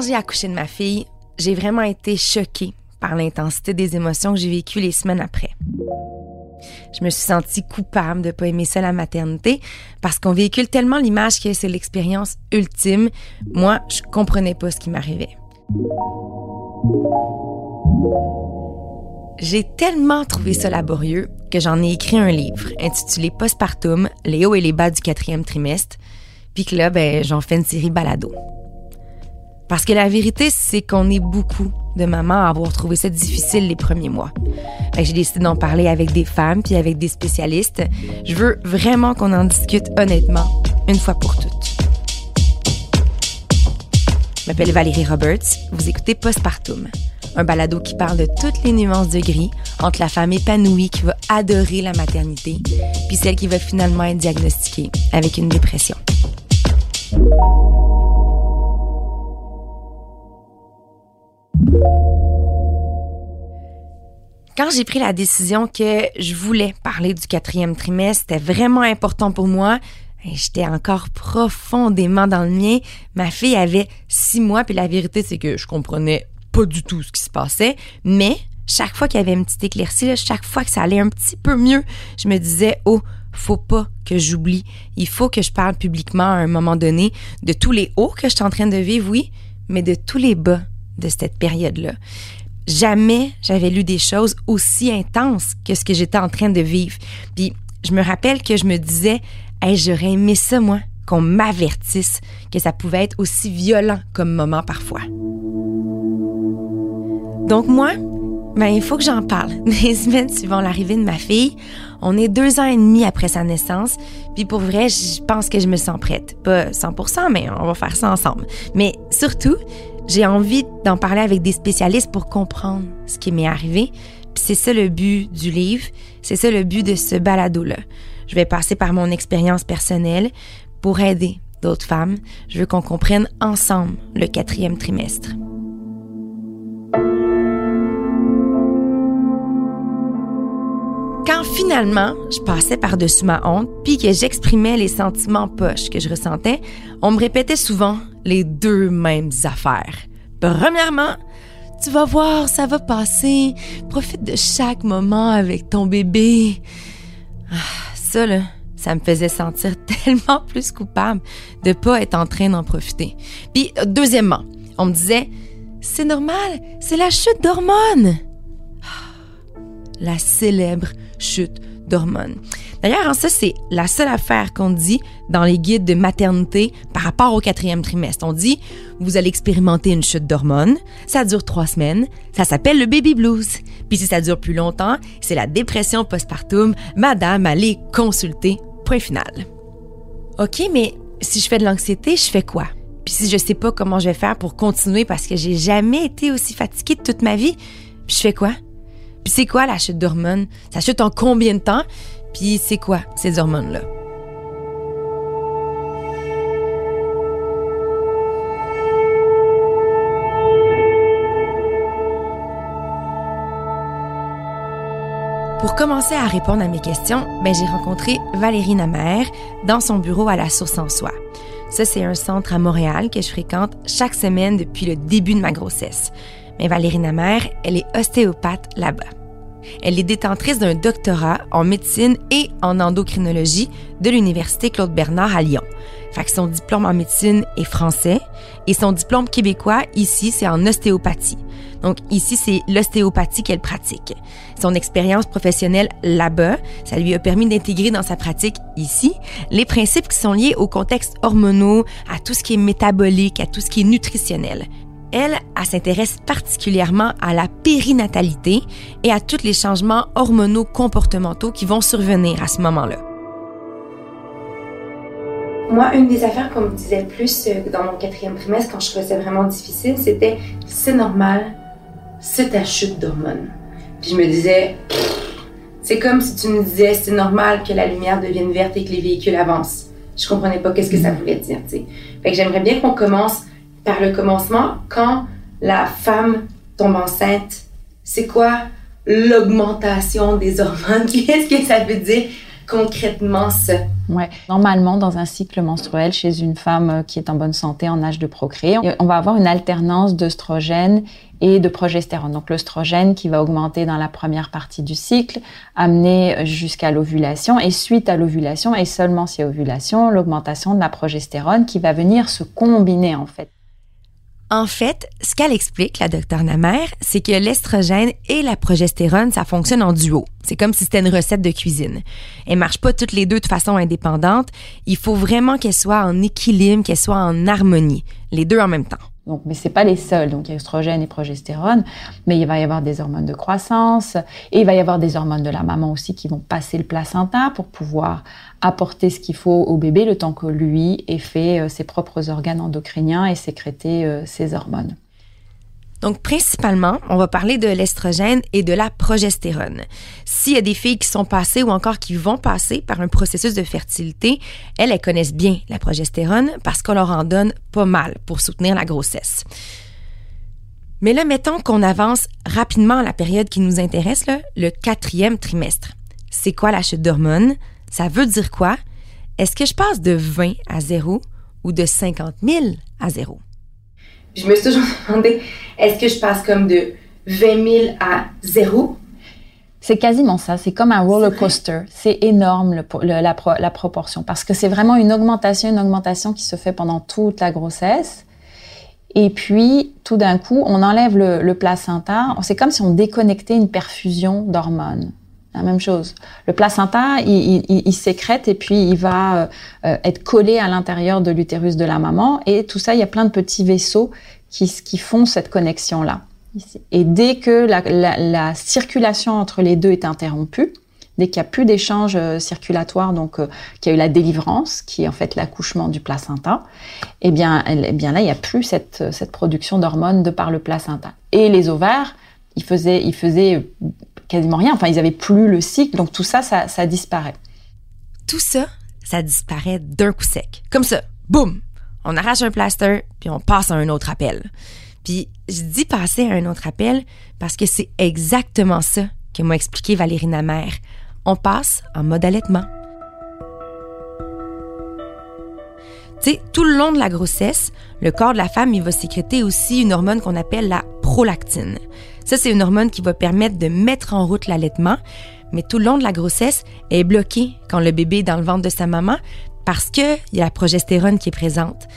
Quand j'ai accouché de ma fille, j'ai vraiment été choquée par l'intensité des émotions que j'ai vécues les semaines après. Je me suis sentie coupable de ne pas aimer ça la maternité parce qu'on véhicule tellement l'image que c'est l'expérience ultime. Moi, je comprenais pas ce qui m'arrivait. J'ai tellement trouvé ça laborieux que j'en ai écrit un livre intitulé Postpartum, les hauts et les bas du quatrième trimestre, puis que là, ben, j'en fais une série balado. Parce que la vérité, c'est qu'on est beaucoup de mamans à avoir trouvé ça difficile les premiers mois. J'ai décidé d'en parler avec des femmes puis avec des spécialistes. Je veux vraiment qu'on en discute honnêtement, une fois pour toutes. Je m'appelle Valérie Roberts. Vous écoutez Postpartum, un balado qui parle de toutes les nuances de gris entre la femme épanouie qui va adorer la maternité puis celle qui va finalement être diagnostiquée avec une dépression. Quand j'ai pris la décision que je voulais parler du quatrième trimestre, c'était vraiment important pour moi. J'étais encore profondément dans le mien. Ma fille avait six mois, puis la vérité, c'est que je comprenais pas du tout ce qui se passait. Mais chaque fois qu'il y avait une petite éclaircie, chaque fois que ça allait un petit peu mieux, je me disais, oh, faut pas que j'oublie. Il faut que je parle publiquement à un moment donné de tous les hauts que je suis en train de vivre, oui, mais de tous les bas de cette période-là. Jamais j'avais lu des choses aussi intenses que ce que j'étais en train de vivre. Puis je me rappelle que je me disais, hey, j'aurais aimé ça, moi, qu'on m'avertisse que ça pouvait être aussi violent comme moment parfois. Donc moi, ben, il faut que j'en parle. Les semaines suivant l'arrivée de ma fille, on est deux ans et demi après sa naissance, puis pour vrai, je pense que je me sens prête. Pas 100%, mais on va faire ça ensemble. Mais surtout, j'ai envie d'en parler avec des spécialistes pour comprendre ce qui m'est arrivé. C'est ça le but du livre, c'est ça le but de ce balado-là. Je vais passer par mon expérience personnelle pour aider d'autres femmes. Je veux qu'on comprenne ensemble le quatrième trimestre. Quand finalement je passais par-dessus ma honte, puis que j'exprimais les sentiments poches que je ressentais, on me répétait souvent les deux mêmes affaires. Premièrement, tu vas voir, ça va passer. Profite de chaque moment avec ton bébé. Ah, ça, là, ça me faisait sentir tellement plus coupable de pas être en train d'en profiter. Puis, deuxièmement, on me disait, c'est normal, c'est la chute d'hormones. Ah, la célèbre chute d'hormones. D'ailleurs, hein, ça, c'est la seule affaire qu'on dit dans les guides de maternité par rapport au quatrième trimestre. On dit, vous allez expérimenter une chute d'hormones, ça dure trois semaines, ça s'appelle le baby blues. Puis si ça dure plus longtemps, c'est la dépression postpartum, madame, allez consulter, point final. OK, mais si je fais de l'anxiété, je fais quoi? Puis si je sais pas comment je vais faire pour continuer parce que j'ai jamais été aussi fatiguée de toute ma vie, je fais quoi? Puis c'est quoi la chute d'hormones? Ça chute en combien de temps? Puis c'est quoi ces hormones-là? Pour commencer à répondre à mes questions, ben j'ai rencontré Valérie Namer dans son bureau à la Source en Soi. Ça, c'est un centre à Montréal que je fréquente chaque semaine depuis le début de ma grossesse. Mais Valérie Namer, elle est ostéopathe là-bas. Elle est détentrice d'un doctorat en médecine et en endocrinologie de l'Université Claude Bernard à Lyon. Fait son diplôme en médecine est français et son diplôme québécois ici c'est en ostéopathie. Donc ici c'est l'ostéopathie qu'elle pratique. Son expérience professionnelle là-bas, ça lui a permis d'intégrer dans sa pratique ici les principes qui sont liés au contexte hormonaux, à tout ce qui est métabolique, à tout ce qui est nutritionnel. Elle, elle s'intéresse particulièrement à la périnatalité et à tous les changements hormonaux comportementaux qui vont survenir à ce moment-là. Moi, une des affaires qu'on me disait plus euh, dans mon quatrième trimestre, quand je trouvais ça vraiment difficile, c'était c'est normal, c'est ta chute d'hormones. Puis je me disais, c'est comme si tu me disais c'est normal que la lumière devienne verte et que les véhicules avancent. Je comprenais pas qu'est-ce que ça voulait dire, tu sais. Fait que j'aimerais bien qu'on commence par le commencement, quand la femme tombe enceinte, c'est quoi l'augmentation des hormones? Qu'est-ce que ça veut dire? concrètement ça? Ouais. Normalement, dans un cycle menstruel, chez une femme euh, qui est en bonne santé, en âge de procréer, on va avoir une alternance d'œstrogène et de progestérone. Donc l'œstrogène qui va augmenter dans la première partie du cycle, amener jusqu'à l'ovulation et suite à l'ovulation et seulement si ovulation, l'augmentation de la progestérone qui va venir se combiner en fait. En fait, ce qu'elle explique, la docteure Namer, c'est que l'estrogène et la progestérone, ça fonctionne en duo. C'est comme si c'était une recette de cuisine. Elles marchent pas toutes les deux de façon indépendante. Il faut vraiment qu'elles soient en équilibre, qu'elles soient en harmonie. Les deux en même temps. Donc, mais c'est pas les seuls. Donc, il y a oestrogène et progestérone, mais il va y avoir des hormones de croissance et il va y avoir des hormones de la maman aussi qui vont passer le placenta pour pouvoir apporter ce qu'il faut au bébé le temps que lui ait fait euh, ses propres organes endocriniens et sécréter euh, ses hormones. Donc, principalement, on va parler de l'estrogène et de la progestérone. S'il y a des filles qui sont passées ou encore qui vont passer par un processus de fertilité, elles, elles connaissent bien la progestérone parce qu'on leur en donne pas mal pour soutenir la grossesse. Mais là, mettons qu'on avance rapidement à la période qui nous intéresse, le quatrième trimestre. C'est quoi la chute d'hormones? Ça veut dire quoi? Est-ce que je passe de 20 à 0 ou de 50 000 à 0? Je me suis toujours demandé, est-ce que je passe comme de 20 000 à 0? C'est quasiment ça. C'est comme un roller coaster. C'est énorme le, la, proportion parce que c'est vraiment une augmentation, une augmentation qui se fait pendant toute la grossesse. Et puis, tout d'un coup, on enlève le, le placenta. C'est comme si on déconnectait une perfusion d'hormones. La même chose. Le placenta, il, il, sécrète et puis il va euh, être collé à l'intérieur de l'utérus de la maman. Et tout ça, il y a plein de petits vaisseaux qui, qui font cette connexion-là. Et dès que la, la, la, circulation entre les deux est interrompue, dès qu'il n'y a plus d'échange euh, circulatoire, donc euh, qu'il y a eu la délivrance, qui est en fait l'accouchement du placenta, eh bien, eh bien là, il n'y a plus cette, cette production d'hormones de par le placenta. Et les ovaires, ils faisaient, ils faisaient quasiment rien. Enfin, ils avaient plus le cycle, donc tout ça, ça, ça disparaît. Tout ça, ça disparaît d'un coup sec. Comme ça, boum! On arrache un plaster, puis on passe à un autre appel. Puis je dis passer à un autre appel parce que c'est exactement ça que m'a expliqué Valérie Namère. On passe en mode allaitement. Tu sais, tout le long de la grossesse, le corps de la femme, il va sécréter aussi une hormone qu'on appelle la prolactine. Ça, c'est une hormone qui va permettre de mettre en route l'allaitement, mais tout le long de la grossesse, est bloquée quand le bébé est dans le ventre de sa maman parce qu'il y a la progestérone qui est présente.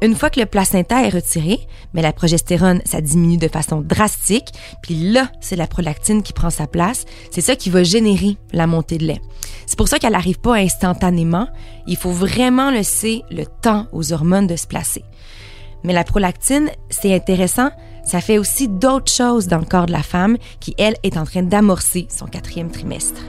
Une fois que le placenta est retiré, mais la progestérone, ça diminue de façon drastique, puis là, c'est la prolactine qui prend sa place. C'est ça qui va générer la montée de lait. C'est pour ça qu'elle n'arrive pas instantanément. Il faut vraiment laisser le temps aux hormones de se placer. Mais la prolactine, c'est intéressant, ça fait aussi d'autres choses dans le corps de la femme qui, elle, est en train d'amorcer son quatrième trimestre.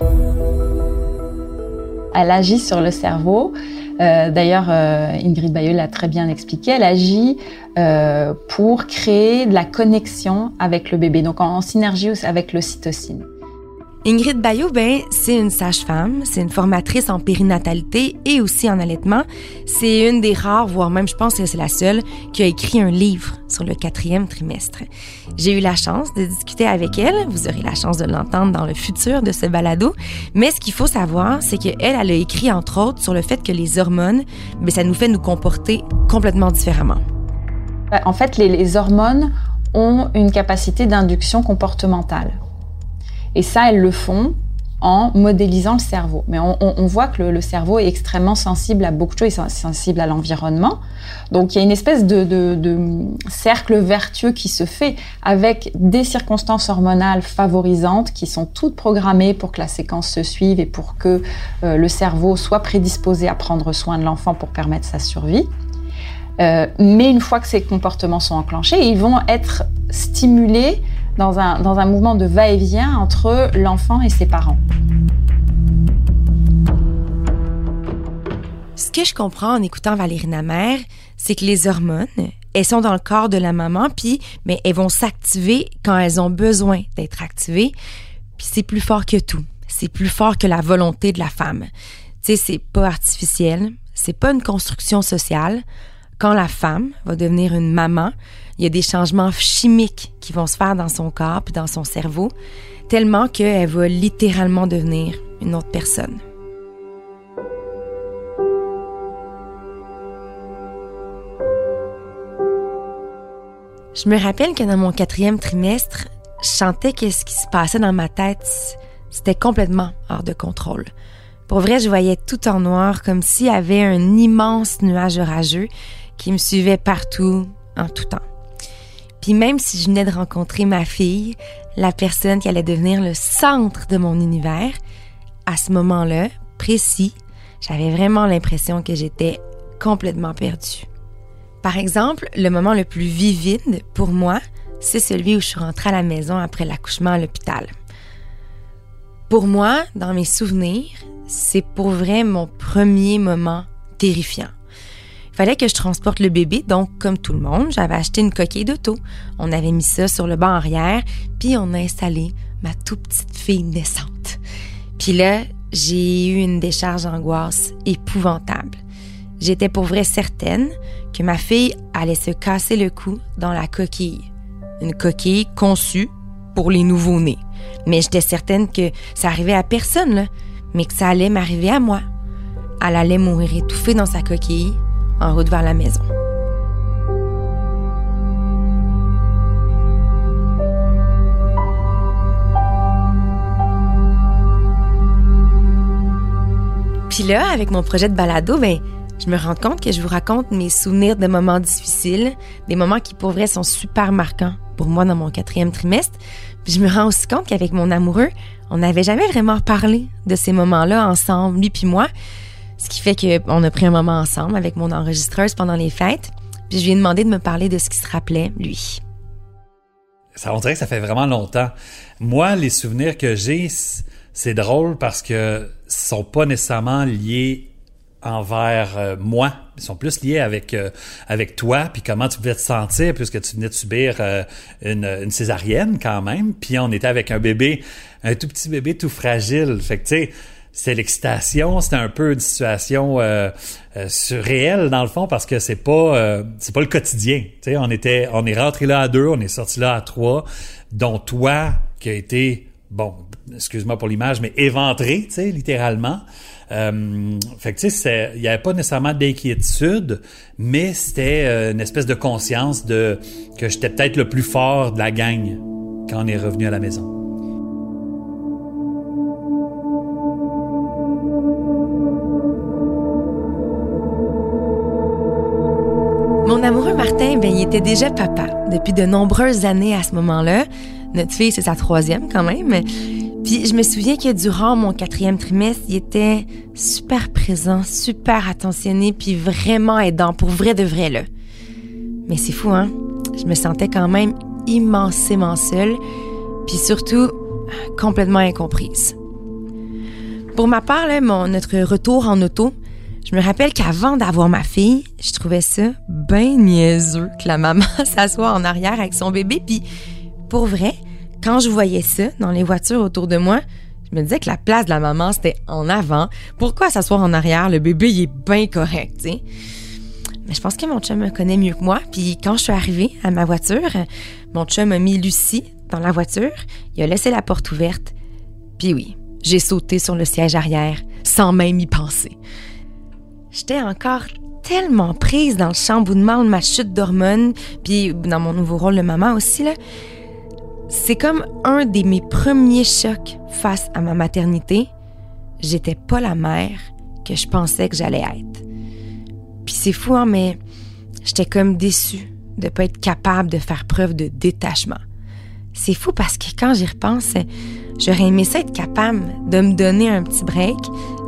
Elle agit sur le cerveau. Euh, D'ailleurs, euh, Ingrid Bayeux l'a très bien expliqué. Elle agit euh, pour créer de la connexion avec le bébé, donc en, en synergie avec l'ocytocine. Ingrid Bayou, ben, c'est une sage-femme, c'est une formatrice en périnatalité et aussi en allaitement. C'est une des rares, voire même je pense que c'est la seule, qui a écrit un livre sur le quatrième trimestre. J'ai eu la chance de discuter avec elle. Vous aurez la chance de l'entendre dans le futur de ce balado. Mais ce qu'il faut savoir, c'est qu'elle, elle a écrit entre autres sur le fait que les hormones, ben, ça nous fait nous comporter complètement différemment. En fait, les hormones ont une capacité d'induction comportementale. Et ça, elles le font en modélisant le cerveau. Mais on, voit que le, cerveau est extrêmement sensible à beaucoup de choses, il est sensible à l'environnement. Donc il y a une espèce de, cercle vertueux qui se fait avec des circonstances hormonales favorisantes qui sont toutes programmées pour que la séquence se suive et pour que euh, le cerveau soit prédisposé à prendre soin de l'enfant pour permettre sa survie. Euh, mais une fois que ces comportements sont enclenchés, ils vont être stimulés dans un, dans un mouvement de va-et-vient entre l'enfant et ses parents. Ce que je comprends en écoutant Valérie Namère, c'est que les hormones, elles sont dans le corps de la maman, puis mais elles vont s'activer quand elles ont besoin d'être activées. Puis c'est plus fort que tout. C'est plus fort que la volonté de la femme. Tu sais, c'est pas artificiel, c'est pas une construction sociale. Quand la femme va devenir une maman, il y a des changements chimiques qui vont se faire dans son corps puis dans son cerveau, tellement qu'elle va littéralement devenir une autre personne. Je me rappelle que dans mon quatrième trimestre, je sentais que ce qui se passait dans ma tête, c'était complètement hors de contrôle. Pour vrai, je voyais tout en noir, comme s'il y avait un immense nuage orageux qui me suivait partout, en tout temps. Puis même si je venais de rencontrer ma fille, la personne qui allait devenir le centre de mon univers, à ce moment-là, précis, j'avais vraiment l'impression que j'étais complètement perdue. Par exemple, le moment le plus vivide pour moi, c'est celui où je suis rentrée à la maison après l'accouchement à l'hôpital. Pour moi, dans mes souvenirs, c'est pour vrai mon premier moment terrifiant. Fallait que je transporte le bébé, donc comme tout le monde, j'avais acheté une coquille d'auto. On avait mis ça sur le banc arrière, puis on a installé ma toute petite fille naissante. Puis là, j'ai eu une décharge d'angoisse épouvantable. J'étais pour vrai certaine que ma fille allait se casser le cou dans la coquille. Une coquille conçue pour les nouveaux-nés. Mais j'étais certaine que ça arrivait à personne, mais que ça allait m'arriver à moi. Elle allait mourir étouffée dans sa coquille en route vers la maison. Puis là, avec mon projet de balado, ben, je me rends compte que je vous raconte mes souvenirs de moments difficiles, des moments qui pour vrai sont super marquants pour moi dans mon quatrième trimestre. Puis je me rends aussi compte qu'avec mon amoureux, on n'avait jamais vraiment parlé de ces moments-là ensemble, lui puis moi. Ce qui fait qu'on a pris un moment ensemble avec mon enregistreuse pendant les fêtes. Puis je lui ai demandé de me parler de ce qui se rappelait, lui. Ça, on dirait que ça fait vraiment longtemps. Moi, les souvenirs que j'ai, c'est drôle parce que sont pas nécessairement liés envers euh, moi. Ils sont plus liés avec euh, avec toi, puis comment tu devais te sentir puisque tu venais de subir euh, une, une, césarienne quand même. Puis on était avec un bébé, un tout petit bébé tout fragile. Fait que tu sais, c'est l'excitation, c'était un peu une situation surréelle dans le fond parce que c'est pas c'est pas le quotidien. Tu sais, on était on est rentré là à deux, on est sorti là à trois, dont toi qui a été bon, excuse-moi pour l'image, mais éventré, tu sais, littéralement. Euh, fait que tu sais, il n'y avait pas nécessairement d'inquiétude, mais c'était euh, une espèce de conscience de que j'étais peut-être le plus fort de la gang quand on est revenu à la maison. Ben, il était déjà papa depuis de nombreuses années à ce moment-là. Notre fille, c'est sa troisième quand même. Puis je me souviens que durant mon quatrième trimestre, il était super présent, super attentionné, puis vraiment aidant, pour vrai de vrai, là. Mais c'est fou, hein? Je me sentais quand même immensément seule, puis surtout complètement incomprise. Pour ma part, là, mon, notre retour en auto, je me rappelle qu'avant d'avoir ma fille, je trouvais ça bien niaiseux que la maman s'assoie en arrière avec son bébé, puis pour vrai, quand je voyais ça dans les voitures autour de moi, je me disais que la place de la maman, c'était en avant. Pourquoi s'asseoir en arrière? Le bébé, il est bien correct, tu sais. Mais je pense que mon chum me connaît mieux que moi. Puis quand je suis arrivée à ma voiture, mon chum a mis Lucie dans la voiture. Il a laissé la porte ouverte. Puis oui, j'ai sauté sur le siège arrière sans même y penser. J'étais encore tellement prise dans le chamboulement de ma chute d'hormones, puis dans mon nouveau rôle de maman aussi, c'est comme un de mes premiers chocs face à ma maternité. J'étais pas la mère que je pensais que j'allais être. Puis c'est fou, hein, mais j'étais comme déçue de pas être capable de faire preuve de détachement. C'est fou parce que quand j'y repense, j'aurais aimé ça être capable de me donner un petit break.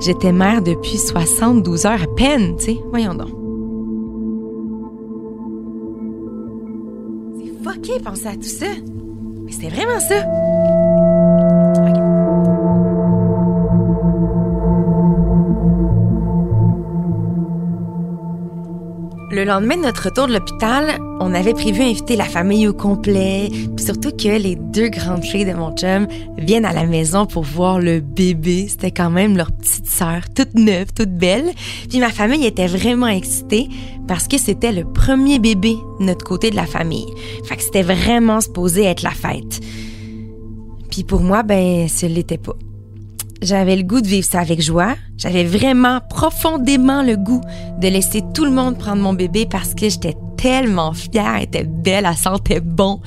J'étais mère depuis 72 heures à peine, tu sais. Voyons donc. C'est fucké penser à tout ça. Mais c'est vraiment ça. Lendemain de notre retour de l'hôpital, on avait prévu inviter la famille au complet, puis surtout que les deux grandes filles de mon chum viennent à la maison pour voir le bébé. C'était quand même leur petite sœur, toute neuve, toute belle. Puis ma famille était vraiment excitée parce que c'était le premier bébé de notre côté de la famille. Fait que c'était vraiment supposé être la fête. Puis pour moi, ben, ce l'était pas. J'avais le goût de vivre ça avec joie. J'avais vraiment profondément le goût de laisser tout le monde prendre mon bébé parce que j'étais tellement fière, elle était belle, elle sentait bon.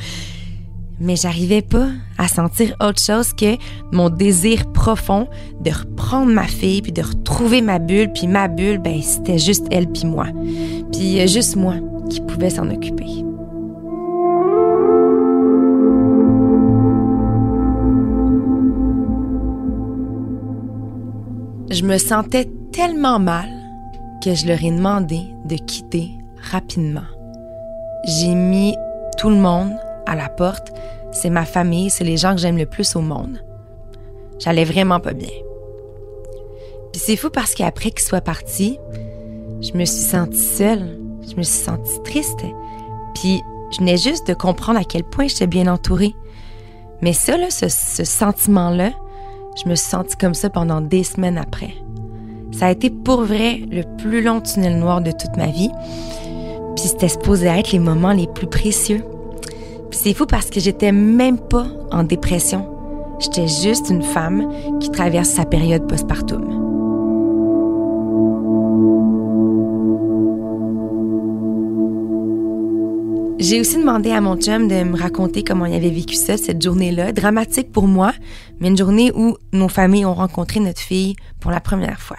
Mais j'arrivais pas à sentir autre chose que mon désir profond de reprendre ma fille puis de retrouver ma bulle puis ma bulle ben c'était juste elle puis moi. Puis juste moi qui pouvais s'en occuper. Je me sentais tellement mal que je leur ai demandé de quitter rapidement. J'ai mis tout le monde à la porte. C'est ma famille, c'est les gens que j'aime le plus au monde. J'allais vraiment pas bien. Puis c'est fou parce qu'après qu'ils soient partis, je me suis sentie seule. Je me suis sentie triste. Puis je venais juste de comprendre à quel point j'étais bien entourée. Mais ça, là, ce, ce sentiment-là, je me suis sentie comme ça pendant des semaines après. Ça a été pour vrai le plus long tunnel noir de toute ma vie. Puis c'était supposé être les moments les plus précieux. Puis c'est fou parce que j'étais même pas en dépression. J'étais juste une femme qui traverse sa période postpartum. J'ai aussi demandé à mon chum de me raconter comment il avait vécu ça, cette journée-là, dramatique pour moi, mais une journée où nos familles ont rencontré notre fille pour la première fois.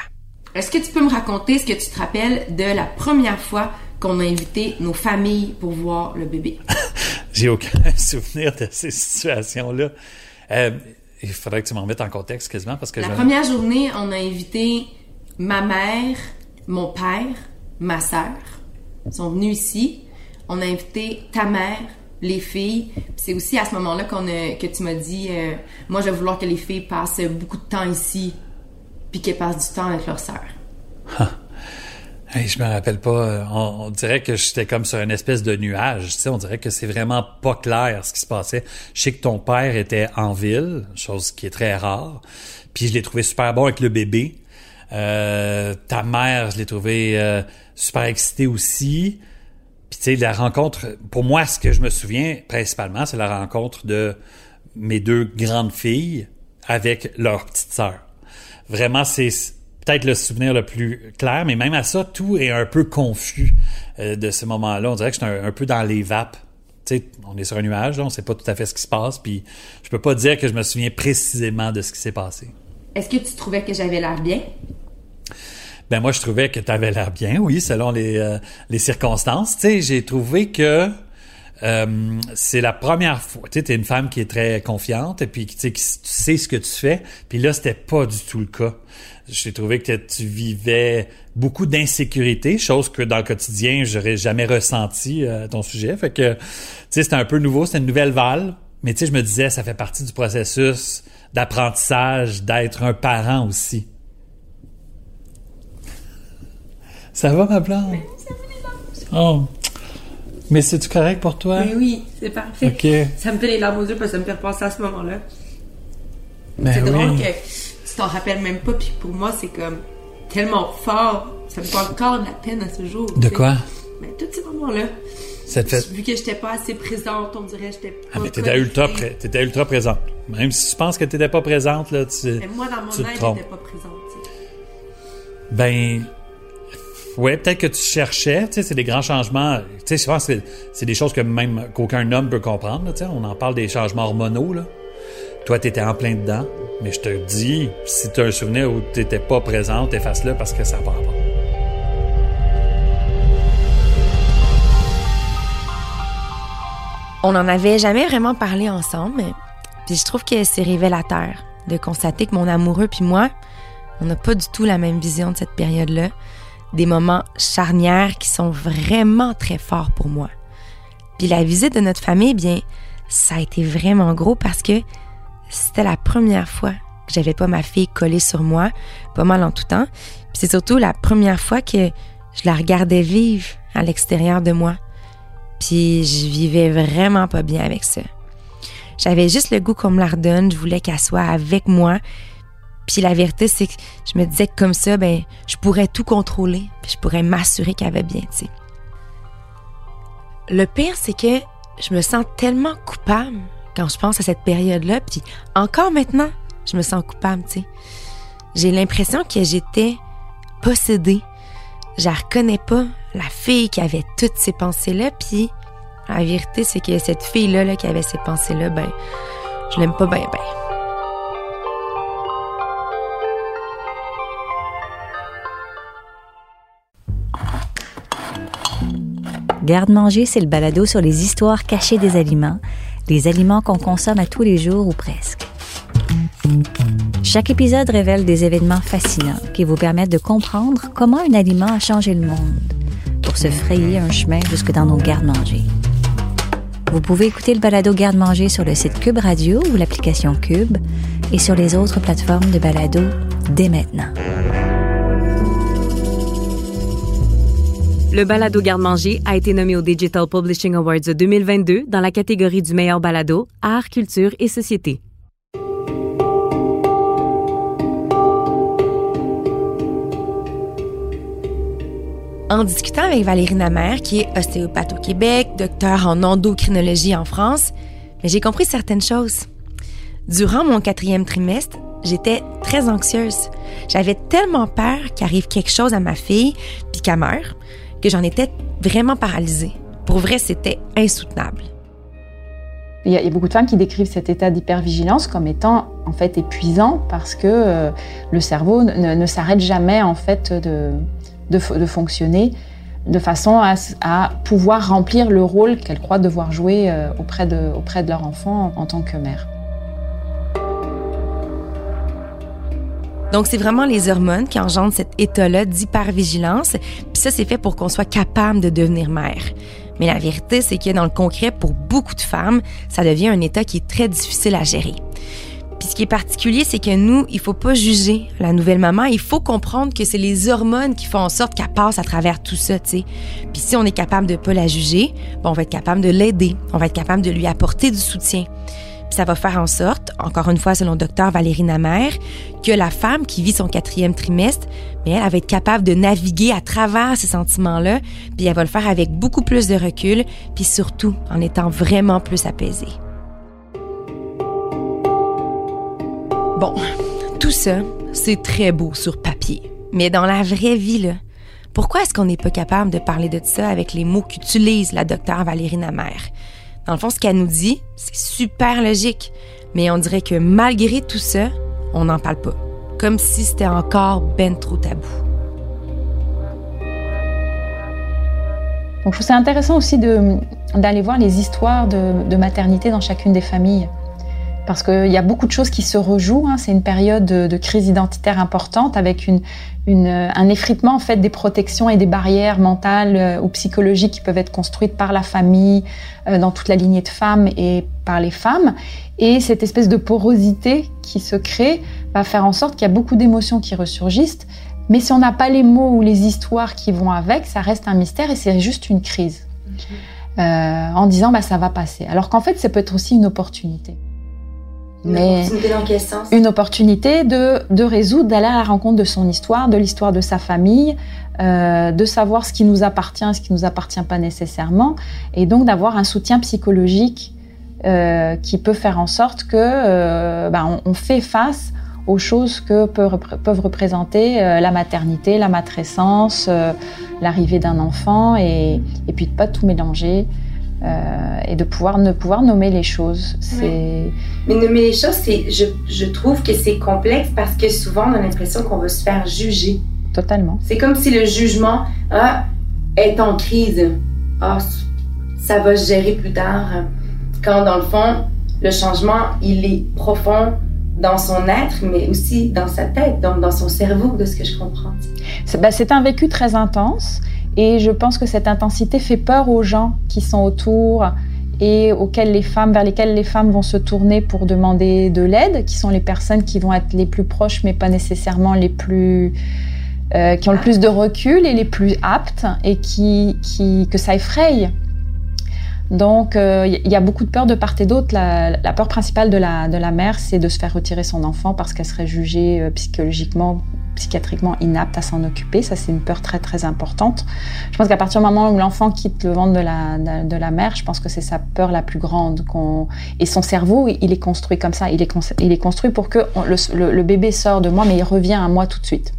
Est-ce que tu peux me raconter ce que tu te rappelles de la première fois qu'on a invité nos familles pour voir le bébé? J'ai aucun souvenir de ces situations-là. Euh, il faudrait que tu m'en mettes en contexte quasiment parce que... La première journée, on a invité ma mère, mon père, ma sœur. Ils sont venus ici on a invité ta mère, les filles. C'est aussi à ce moment-là qu'on que tu m'as dit, euh, moi, je veux vouloir que les filles passent beaucoup de temps ici, puis qu'elles passent du temps avec leur sœur. Je me rappelle pas. Euh, on, dirait que j'étais comme sur une espèce de nuage. On dirait que c'est vraiment pas clair ce qui se passait. Je sais que ton père était en ville, chose qui est très rare. Puis je l'ai trouvé super bon avec le bébé. Euh, ta mère, je l'ai trouvé super excitée aussi. La rencontre, pour moi, ce que je me souviens principalement, c'est la rencontre de mes deux grandes filles avec leur petite sœur. Vraiment, c'est peut-être le souvenir le plus clair, mais même à ça, tout est un peu confus euh, de ce moment-là. On dirait que j'étais un, peu dans les vapes. On est sur un nuage, on sait pas tout à fait ce qui se passe, puis je peux pas dire que je me souviens précisément de ce qui s'est passé. Est-ce que tu trouvais que j'avais l'air bien? Ben moi, je trouvais que tu avais l'air bien, oui, selon les, euh, les circonstances. Tu sais, j'ai trouvé que euh, c'est la première fois. Tu es une femme qui est très confiante et puis tu sais, tu sais ce que tu fais. Puis là, c'était pas du tout le cas. J'ai trouvé que tu vivais beaucoup d'insécurité, chose que dans le quotidien, j'aurais jamais ressenti euh, à ton sujet. Fait que, tu sais, c'était un peu nouveau, c'était une nouvelle valve. Mais tu sais, je me disais, ça fait partie du processus d'apprentissage, d'être un parent aussi. Ça va, ma plante? Oui, ça les Oh. Mais c'est-tu correct pour toi? Oui, oui, c'est parfait. OK. Ça me fait les larmes aux yeux parce que ça me fait repenser à ce moment-là. Ben c'est drôle que tu t'en rappelles même pas, puis pour moi, c'est comme tellement fort. Ça me fait encore de la peine à ce jour. De quoi? Mais tous ces moments-là. Ça te fait... Vu que j'étais pas assez présente, on dirait que j'étais pas. Ah, mais t'étais ultra, pré... étais ultra présente. Même si tu penses que t'étais pas présente, là, tu. Mais moi, dans mon âge, j'étais pas présente, Ben, oui, peut-être que tu cherchais, tu sais, c'est des grands changements. Tu sais, souvent, c'est, c'est des choses que même qu'aucun homme peut comprendre, tu sais. On en parle des changements hormonaux, là. Toi, t'étais en plein dedans. Mais je te dis, si tu as un souvenir où t'étais pas présente, efface-le parce que ça va pas. On n'en avait jamais vraiment parlé ensemble, puis je trouve que c'est révélateur de constater que mon amoureux puis moi, on n'a pas du tout la même vision de cette période-là des moments charnières qui sont vraiment très forts pour moi. Puis la visite de notre famille, bien, ça a été vraiment gros parce que c'était la première fois que j'avais pas ma fille collée sur moi, pas mal en tout temps. Puis c'est surtout la première fois que je la regardais vivre à l'extérieur de moi. Puis je vivais vraiment pas bien avec ça. J'avais juste le goût qu'on me la redonne, je voulais qu'elle soit avec moi, puis la vérité, c'est que je me disais que comme ça, ben, je pourrais tout contrôler, puis je pourrais m'assurer qu'elle va bien, tu. Le pire, c'est que je me sens tellement coupable quand je pense à cette période-là, puis encore maintenant, je me sens coupable, tu sais. J'ai l'impression que j'étais possédée. je la reconnais pas, la fille qui avait toutes ces pensées-là, puis la vérité, c'est que cette fille-là là, qui avait ces pensées-là, ben, je l'aime pas bien, bien. Garde-manger, c'est le balado sur les histoires cachées des aliments, les aliments qu'on consomme à tous les jours ou presque. Chaque épisode révèle des événements fascinants qui vous permettent de comprendre comment un aliment a changé le monde pour se frayer un chemin jusque dans nos gardes-manger. Vous pouvez écouter le balado Garde-manger sur le site Cube Radio ou l'application Cube et sur les autres plateformes de balado dès maintenant. Le balado Garde-manger a été nommé au Digital Publishing Awards 2022 dans la catégorie du meilleur balado, art, culture et société. En discutant avec Valérie Namer, qui est ostéopathe au Québec, docteur en endocrinologie en France, j'ai compris certaines choses. Durant mon quatrième trimestre, j'étais très anxieuse. J'avais tellement peur qu'arrive quelque chose à ma fille, puis qu'elle meure, que j'en étais vraiment paralysée. Pour vrai, c'était insoutenable. Il y, a, beaucoup de femmes qui décrivent cet état d'hypervigilance comme étant en fait épuisant parce que euh, le cerveau ne, s'arrête jamais en fait de, de, fonctionner de façon à, pouvoir remplir le rôle qu'elles croient devoir jouer euh, auprès de, auprès de leur enfant en, tant que mère. Donc, c'est vraiment les hormones qui engendrent cet état-là d'hypervigilance. Puis ça, c'est fait pour qu'on soit capable de devenir mère. Mais la vérité, c'est que dans le concret, pour beaucoup de femmes, ça devient un état qui est très difficile à gérer. Puis ce qui est particulier, c'est que nous, il faut pas juger la nouvelle maman. Il faut comprendre que c'est les hormones qui font en sorte qu'elle passe à travers tout ça, tu sais. Puis si on est capable de pas la juger, bon, on va être capable de l'aider. On va être capable de lui apporter du soutien. Ça va faire en sorte, encore une fois selon le docteur Valérie Namer, que la femme qui vit son quatrième trimestre, mais elle, elle va être capable de naviguer à travers ces sentiments-là, puis elle va le faire avec beaucoup plus de recul, puis surtout en étant vraiment plus apaisée. Bon, tout ça, c'est très beau sur papier. Mais dans la vraie vie, là, pourquoi est-ce qu'on n'est pas capable de parler de ça avec les mots qu'utilise la docteure Valérie Namer? Dans le fond, ce qu'elle nous dit, c'est super logique. Mais on dirait que malgré tout ça, on n'en parle pas. Comme si c'était encore ben trop tabou. Donc, je trouve ça intéressant aussi d'aller voir les histoires de maternité dans chacune des familles parce qu'il y a beaucoup de choses qui se rejouent. Hein. C'est une période de, crise identitaire importante avec une, un effritement en fait des protections et des barrières mentales euh, ou psychologiques qui peuvent être construites par la famille, euh, dans toute la lignée de femmes et par les femmes. Et cette espèce de porosité qui se crée va faire en sorte qu'il y a beaucoup d'émotions qui ressurgissent. Mais si on n'a pas les mots ou les histoires qui vont avec, ça reste un mystère et c'est juste une crise. Euh, en disant bah ça va passer. Alors qu'en fait, ça peut être aussi une opportunité. Une opportunité dans quel sens? Une opportunité de, de résoudre, d'aller à la rencontre de son histoire, de l'histoire de sa famille, euh, de savoir ce qui nous appartient, ce qui nous appartient pas nécessairement, et donc d'avoir un soutien psychologique euh, qui peut faire en sorte que euh, ben, on, fait face aux choses que peuvent, peuvent représenter la maternité, la matrescence, l'arrivée d'un enfant, et, et puis de pas tout mélanger. Euh, et de pouvoir ne pouvoir nommer les choses. C'est. Mais nommer les choses, c'est, je, je trouve que c'est complexe parce que souvent on a l'impression qu'on va se faire juger. Totalement. C'est comme si le jugement ah, est en crise. Ah, ça va se gérer plus tard. Quand dans le fond, le changement, il est profond dans son être, mais aussi dans sa tête, donc dans son cerveau, de ce que je comprends. C'est, ben, c'est un vécu très intense. Et je pense que cette intensité fait peur aux gens qui sont autour et auxquels les femmes, vers lesquelles les femmes vont se tourner pour demander de l'aide, qui sont les personnes qui vont être les plus proches, mais pas nécessairement les plus, euh, qui ont le plus de recul et les plus aptes, et qui, que ça effraie. Donc, il euh, y a beaucoup de peur de part et d'autre. La, la, peur principale de la, de la mère, c'est de se faire retirer son enfant parce qu'elle serait jugée euh, psychologiquement psychiatriquement inapte à s'en occuper. Ça, c'est une peur très, très importante. Je pense qu'à partir du moment où l'enfant quitte le ventre de la, de, la mère, je pense que c'est sa peur la plus grande. Et son cerveau, il est construit comme ça. Il est, construit pour que le, le, bébé sort de moi, mais il revient à moi tout de suite.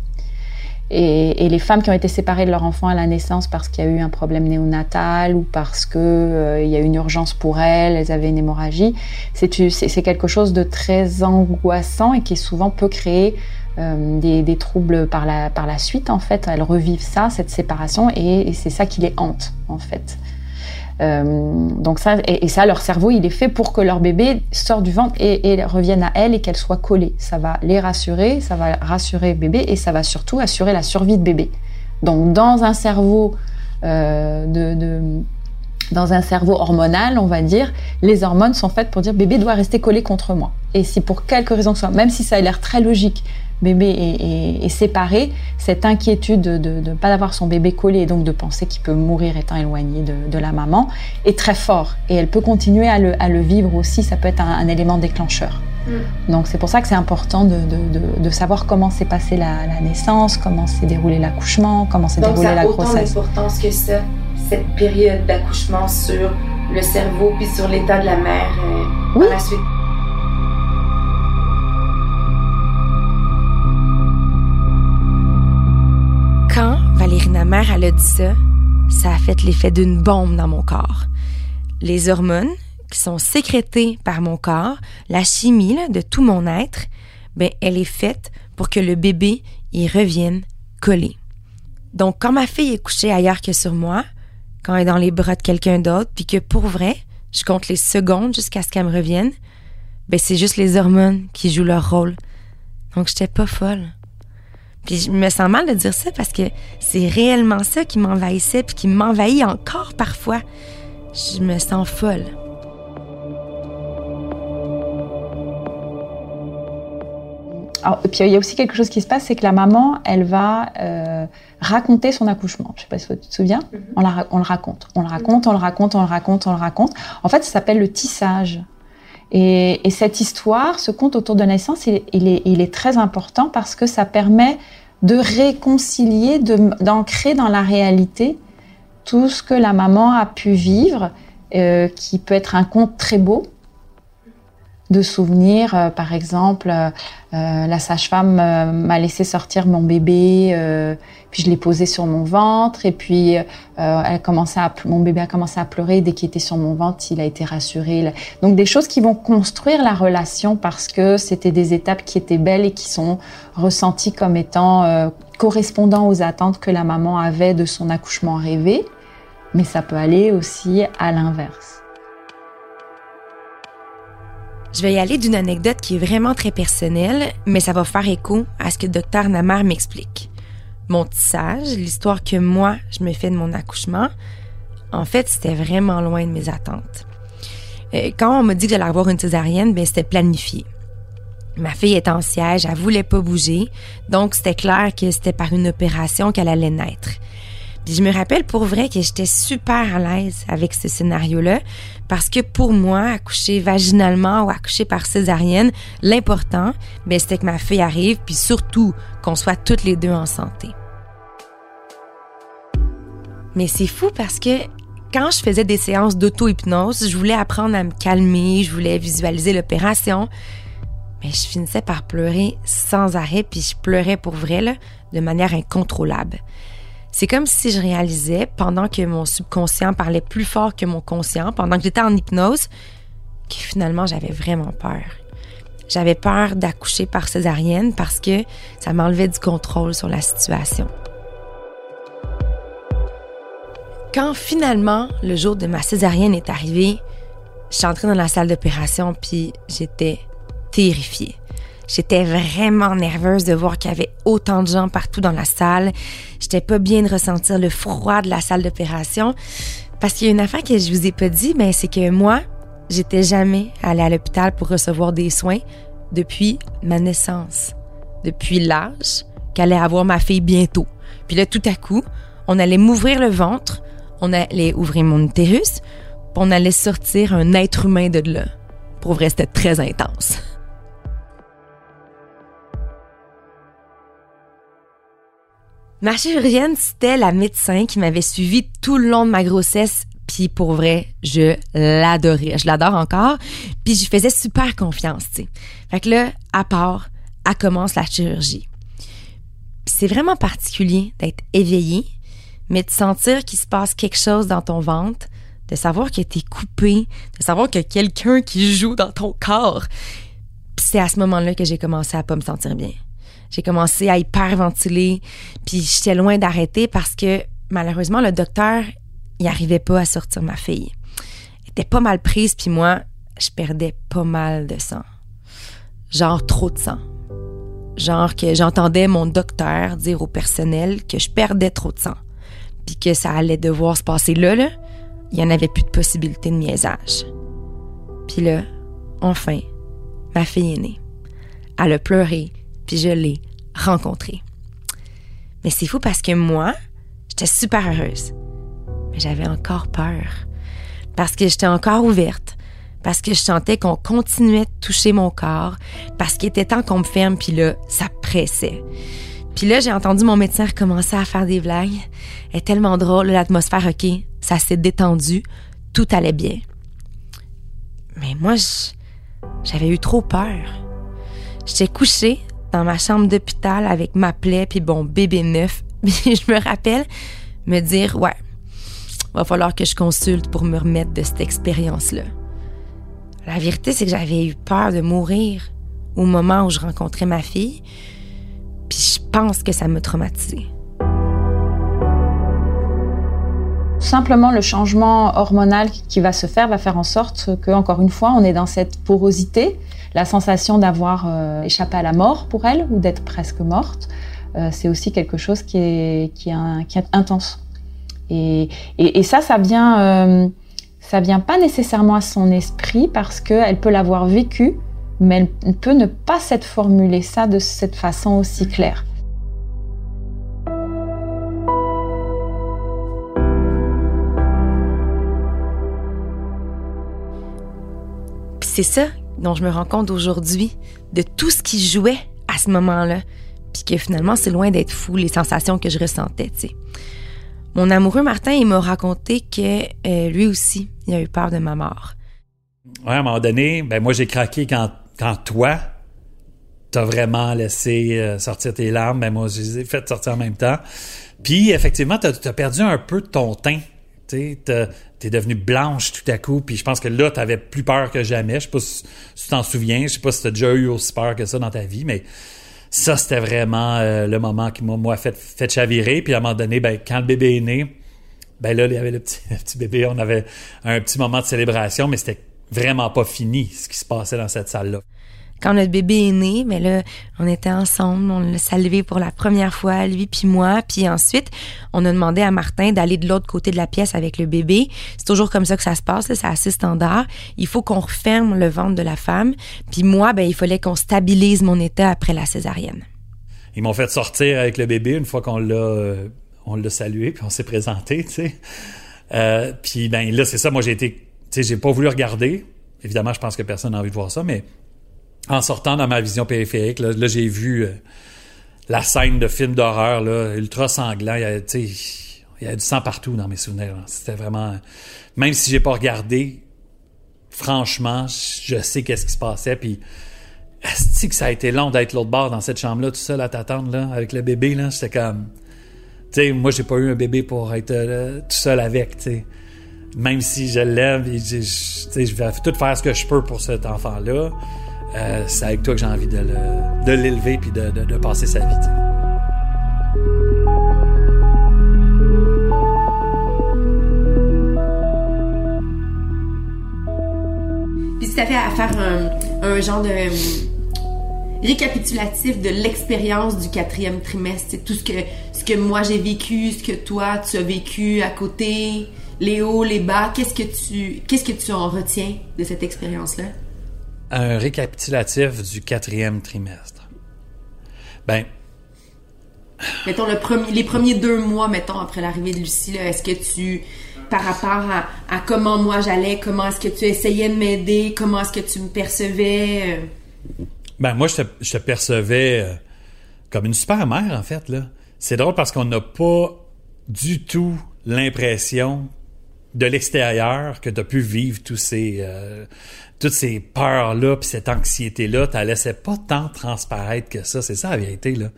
Et, les femmes qui ont été séparées de leur enfant à la naissance parce qu'il y a eu un problème néonatal ou parce qu'il euh, y a eu une urgence pour elles, elles avaient une hémorragie, c'est quelque chose de très angoissant et qui souvent peut créer euh, des, troubles par la, suite en fait. Elles revivent ça, cette séparation, et c'est ça qui les hante en fait. Euh, donc ça, et, ça, leur cerveau, il est fait pour que leur bébé sorte du ventre et, revienne à elle et qu'elle soit collée. Ça va les rassurer, ça va rassurer bébé et ça va surtout assurer la survie de bébé. Donc dans un cerveau euh, dans un cerveau hormonal, on va dire, les hormones sont faites pour dire bébé doit rester collé contre moi. Et si pour quelque raison que ce soit, même si ça a l'air très logique, bébé est, séparé, cette inquiétude de ne pas avoir son bébé collé et donc de penser qu'il peut mourir étant éloigné de, la maman est très fort. Et elle peut continuer à le, vivre aussi, ça peut être un, élément déclencheur. Mm. Donc c'est pour ça que c'est important de, savoir comment s'est passée la, naissance, comment s'est déroulé l'accouchement, comment s'est déroulée la grossesse. Donc ça a autant d'importance que ça, cette période d'accouchement sur le cerveau puis sur l'état de la mère euh, oui. la suite. Valérie mère, elle a dit ça, ça a fait l'effet d'une bombe dans mon corps. Les hormones qui sont sécrétées par mon corps, la chimie de tout mon être, ben, elle est faite pour que le bébé y revienne collé. Donc, quand ma fille est couchée ailleurs que sur moi, quand elle est dans les bras de quelqu'un d'autre, puis que pour vrai, je compte les secondes jusqu'à ce qu'elle me revienne, ben, c'est juste les hormones qui jouent leur rôle. Donc, j'étais pas folle. Puis je me sens mal de dire ça parce que c'est réellement ça qui m'envahissait puis qui m'envahit encore parfois. Je me sens folle. Alors, puis il y a aussi quelque chose qui se passe, c'est que la maman, elle va euh, raconter son accouchement. Je sais pas si tu te souviens. Mm-hmm. on, la, on, le raconte, on le raconte, on le raconte, on le raconte, on le raconte. En fait, ça s'appelle le tissage. Et, cette histoire, ce conte autour de la naissance, il, est, très important parce que ça permet de réconcilier, d'ancrer dans la réalité tout ce que la maman a pu vivre, euh, qui peut être un conte très beau, de souvenirs. Euh, par exemple, euh, la sage-femme m'a laissé sortir mon bébé, puis je l'ai posé sur mon ventre, et puis elle commençait à, mon bébé a commencé à pleurer dès qu'il était sur mon ventre, il a été rassuré. Donc des choses qui vont construire la relation parce que c'était des étapes qui étaient belles et qui sont ressenties comme étant correspondant aux attentes que la maman avait de son accouchement rêvé. Mais ça peut aller aussi à l'inverse. Je vais y aller d'une anecdote qui est vraiment très personnelle, mais ça va faire écho à ce que le docteur Namar m'explique. Mon tissage, l'histoire que moi, je me fais de mon accouchement, en fait, c'était vraiment loin de mes attentes. Euh, quand on m'a dit que j'allais avoir une césarienne, ben c'était planifié. Ma fille est en siège, elle voulait pas bouger, donc c'était clair que c'était par une opération qu'elle allait naître. Je me rappelle pour vrai que j'étais super à l'aise avec ce scénario-là parce que pour moi, accoucher vaginalement ou accoucher par césarienne, l'important, ben, c'était que ma fille arrive puis surtout qu'on soit toutes les deux en santé. Mais c'est fou parce que quand je faisais des séances d'auto-hypnose, je voulais apprendre à me calmer, je voulais visualiser l'opération, mais je finissais par pleurer sans arrêt, puis je pleurais pour vrai, de manière incontrôlable. C'est comme si je réalisais, pendant que mon subconscient parlait plus fort que mon conscient, pendant que j'étais en hypnose, que finalement j'avais vraiment peur. J'avais peur d'accoucher par césarienne parce que ça m'enlevait du contrôle sur la situation. Quand finalement le jour de ma césarienne est arrivé, je suis entrée dans la salle d'opération puis j'étais terrifiée. J'étais vraiment nerveuse de voir qu'il y avait autant de gens partout dans la salle. J'étais pas bien de ressentir le froid de la salle d'opération. Parce qu'il y a une affaire que je vous ai pas dit, mais c'est que moi, j'étais jamais allée à l'hôpital pour recevoir des soins depuis ma naissance. Depuis l'âge qu'allait avoir ma fille bientôt. Puis là, tout à coup, on allait m'ouvrir le ventre, on allait ouvrir mon utérus, puis on allait sortir un être humain de là. Pour vrai, c'était très intense. Ma chirurgienne, c'était la médecin qui m'avait suivi tout le long de ma grossesse. Puis pour vrai, je l'adorais. Je l'adore encore. Puis je faisais super confiance, tu sais. Fait que là, à part, elle commence la chirurgie. C'est vraiment particulier d'être éveillé, mais de sentir qu'il se passe quelque chose dans ton ventre, de savoir que t'es coupé, de savoir qu'il y a quelqu'un qui joue dans ton corps. C'est à ce moment-là que j'ai commencé à pas me sentir bien. J'ai commencé à hyperventiler, puis j'étais loin d'arrêter parce que malheureusement le docteur, il arrivait pas à sortir ma fille. Elle était pas mal prise, puis moi, je perdais pas mal de sang. Genre trop de sang. Genre que j'entendais mon docteur dire au personnel que je perdais trop de sang. Puis que ça allait devoir se passer là, là. Il n'y en avait plus de possibilité de miaisage. Puis là, enfin, ma fille est née. Elle a pleuré, puis je l'ai rencontrée. Mais c'est fou parce que moi, j'étais super heureuse. Mais j'avais encore peur. Parce que j'étais encore ouverte parce que je sentais qu'on continuait de toucher mon corps, parce qu'il était temps qu'on me ferme, puis là, ça pressait. Puis là, j'ai entendu mon médecin recommencer à faire des blagues. Elle est tellement drôle, l'atmosphère, OK, ça s'est détendu, tout allait bien. Mais moi, j'avais eu trop peur. J'étais couchée dans ma chambre d'hôpital avec ma plaie puis bon bébé neuf. Je me rappelle me dire, ouais, va falloir que je consulte pour me remettre de cette expérience-là. La vérité, c'est que j'avais eu peur de mourir au moment où je rencontrais ma fille. Puis je pense que ça m'a traumatisée. Simplement, le changement hormonal qui va se faire va faire en sorte que, encore une fois, on est dans cette porosité, la sensation d'avoir euh, échappé à la mort pour elle ou d'être presque morte. Euh, c'est aussi quelque chose qui est, qui est, intense. Et, et, ça, ça vient euh, ça vient pas nécessairement à son esprit parce qu'elle peut l'avoir vécu, mais elle peut ne pas s'être formulé ça de cette façon aussi claire. C'est ça dont je me rends compte aujourd'hui, de tout ce qui jouait à ce moment-là, puis que finalement c'est loin d'être fou les sensations que je ressentais, tu sais. Mon amoureux Martin, il m'a raconté que euh, lui aussi, il a eu peur de ma mort. Ouais, à un moment donné, ben moi j'ai craqué quand, quand toi, t'as vraiment laissé euh, sortir tes larmes, ben moi je les ai fait sortir en même temps. Puis effectivement, t'as as perdu un peu de ton teint. Tu t'es devenue blanche tout à coup, puis je pense que là, t'avais plus peur que jamais. Je sais pas si, tu t'en souviens, je sais pas si t'as déjà eu aussi peur que ça dans ta vie, mais ça, c'était vraiment euh, le moment qui m'a, fait, chavirer. Puis à un moment donné, ben, quand le bébé est né, ben là, il y avait le petit, petit bébé, on avait un petit moment de célébration, mais c'était vraiment pas fini ce qui se passait dans cette salle-là quand notre bébé est né, mais là, on était ensemble, on l'a salué pour la première fois, lui puis moi, puis ensuite, on a demandé à Martin d'aller de l'autre côté de la pièce avec le bébé. C'est toujours comme ça que ça se passe, c'est assez standard. Il faut qu'on referme le ventre de la femme, puis moi, ben il fallait qu'on stabilise mon état après la césarienne. Ils m'ont fait sortir avec le bébé une fois qu'on l'a euh, on l'a salué puis on s'est présenté, tu sais. Euh, puis ben là c'est ça, moi j'ai été, tu sais, j'ai pas voulu regarder. Évidemment, je pense que personne n'a envie de voir ça, mais en sortant dans ma vision périphérique, là, j'ai vu euh, la scène de film d'horreur, là, ultra sanglant. Il y, a, il y a du sang partout dans mes souvenirs. C'était vraiment... Même si j'ai pas regardé, franchement, je sais qu'est-ce qui se passait. Puis, est que ça a été long d'être l'autre bord dans cette chambre-là, tout seul à t'attendre, là, avec le bébé, là. C'était comme... Tu sais, moi, j'ai pas eu un bébé pour être euh, tout seul avec, tu sais. Même si je l'aime, je vais tout faire ce que je peux pour cet enfant-là. Euh, c'est avec toi que j'ai envie de l'élever puis de, passer sa vie. Puis si t'avais à faire un, genre de euh, récapitulatif de l'expérience du quatrième trimestre, tout ce que ce que moi j'ai vécu, ce que toi tu as vécu à côté, les hauts, les bas, qu'est-ce que tu qu'est-ce que tu en retiens de cette expérience là un récapitulatif du quatrième trimestre. Ben. Mettons le premier, les premiers deux mois, mettons, après l'arrivée de Lucie, est-ce que tu, par rapport à, comment moi j'allais, comment est-ce que tu essayais de m'aider, comment est-ce que tu me percevais? Euh? Ben, moi, je te, je te percevais euh, comme une super mère, en fait, là. C'est drôle parce qu'on n'a pas du tout l'impression de l'extérieur que tu as pu vivre tous ces, euh, toutes ces peurs-là, puis cette anxiété-là, tu laissais pas tant transparaître que ça. C'est ça la vérité, là.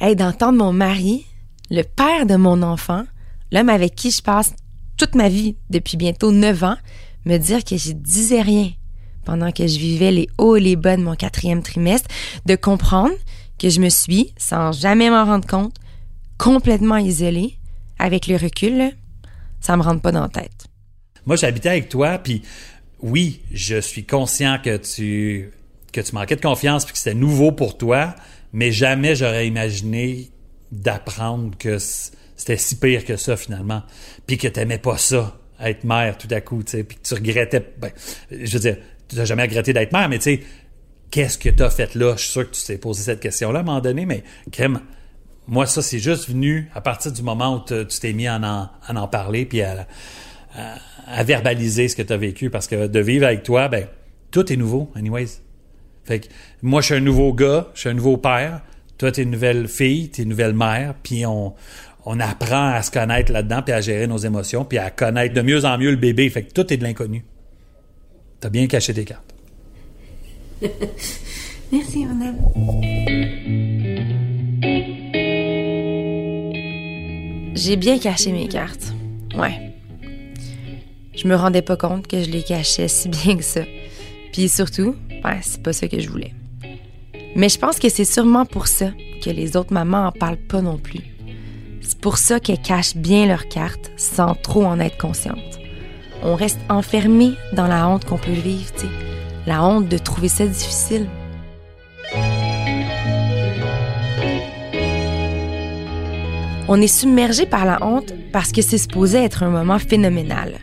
Hey, d'entendre mon mari, le père de mon enfant, l'homme avec qui je passe toute ma vie depuis bientôt neuf ans, me dire que je disais rien pendant que je vivais les hauts et les bas de mon quatrième trimestre, de comprendre que je me suis, sans jamais m'en rendre compte, complètement isolée, avec le recul, là, ça me rentre pas dans la tête. Moi, j'habitais avec toi, puis oui, je suis conscient que tu que tu manquais de confiance puis que c'était nouveau pour toi, mais jamais j'aurais imaginé d'apprendre que c'était si pire que ça finalement, puis que t'aimais pas ça, être mère tout à coup, tu sais, puis que tu regrettais. Ben, je veux dire, tu n'as jamais regretté d'être mère, mais tu sais, qu'est-ce que tu as fait là? Je suis sûr que tu t'es posé cette question-là à un moment donné, mais crème. Moi, ça, c'est juste venu à partir du moment où tu t'es mis à en, en parler, puis à, verbaliser ce que tu as vécu, parce que de vivre avec toi, ben, tout est nouveau, anyways. Fait que moi, je suis un nouveau gars, je suis un nouveau père. Toi, t'es une nouvelle fille, t'es une nouvelle mère, puis on, on apprend à se connaître là-dedans, puis à gérer nos émotions, puis à connaître de mieux en mieux le bébé. Fait que tout est de l'inconnu. T'as bien caché tes cartes. Merci, madame. J'ai bien caché mes cartes. Ouais. Je me rendais pas compte que je les cachais si bien que ça. Puis surtout, ben, c'est pas ça que je voulais. Mais je pense que c'est sûrement pour ça que les autres mamans en parlent pas non plus. C'est pour ça qu'elles cachent bien leurs cartes sans trop en être conscientes. On reste enfermé dans la honte qu'on peut vivre, tu sais. La honte de trouver ça difficile. On est submergé par la honte parce que c'est supposé être un moment phénoménal.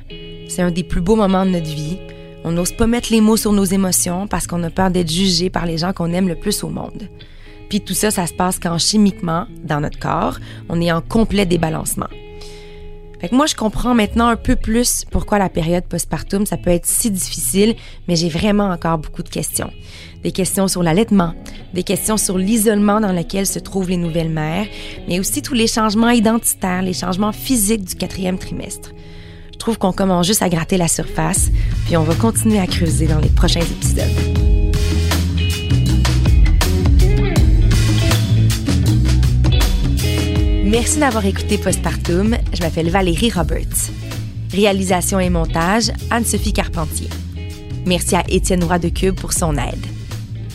C'est un des plus beaux moments de notre vie. On n'ose pas mettre les mots sur nos émotions parce qu'on a peur d'être jugé par les gens qu'on aime le plus au monde. Puis tout ça, ça se passe quand chimiquement, dans notre corps, on est en complet débalancement. Fait que moi, je comprends maintenant un peu plus pourquoi la période postpartum, ça peut être si difficile, mais j'ai vraiment encore beaucoup de questions. Des questions sur l'allaitement, des questions sur l'isolement dans lequel se trouvent les nouvelles mères, mais aussi tous les changements identitaires, les changements physiques du quatrième trimestre. Je trouve qu'on commence juste à gratter la surface, puis on va continuer à creuser dans les prochains épisodes. Merci d'avoir écouté Postpartum. Je m'appelle Valérie Roberts. Réalisation et montage, Anne-Sophie Carpentier. Merci à Étienne Roy de Cube pour son aide.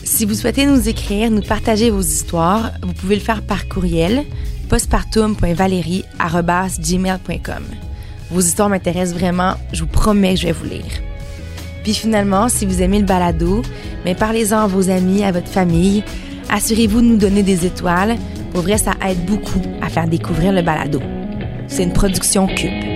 Si vous souhaitez nous écrire, nous partager vos histoires, vous pouvez le faire par courriel postpartum.valérie.gmail.com. Vos histoires m'intéressent vraiment, je vous promets que je vais vous lire. Puis finalement, si vous aimez le balado, mais parlez-en à vos amis, à votre famille. Assurez-vous de nous donner des étoiles pour vrai, ça aide beaucoup à faire découvrir le balado. C'est une production Cube.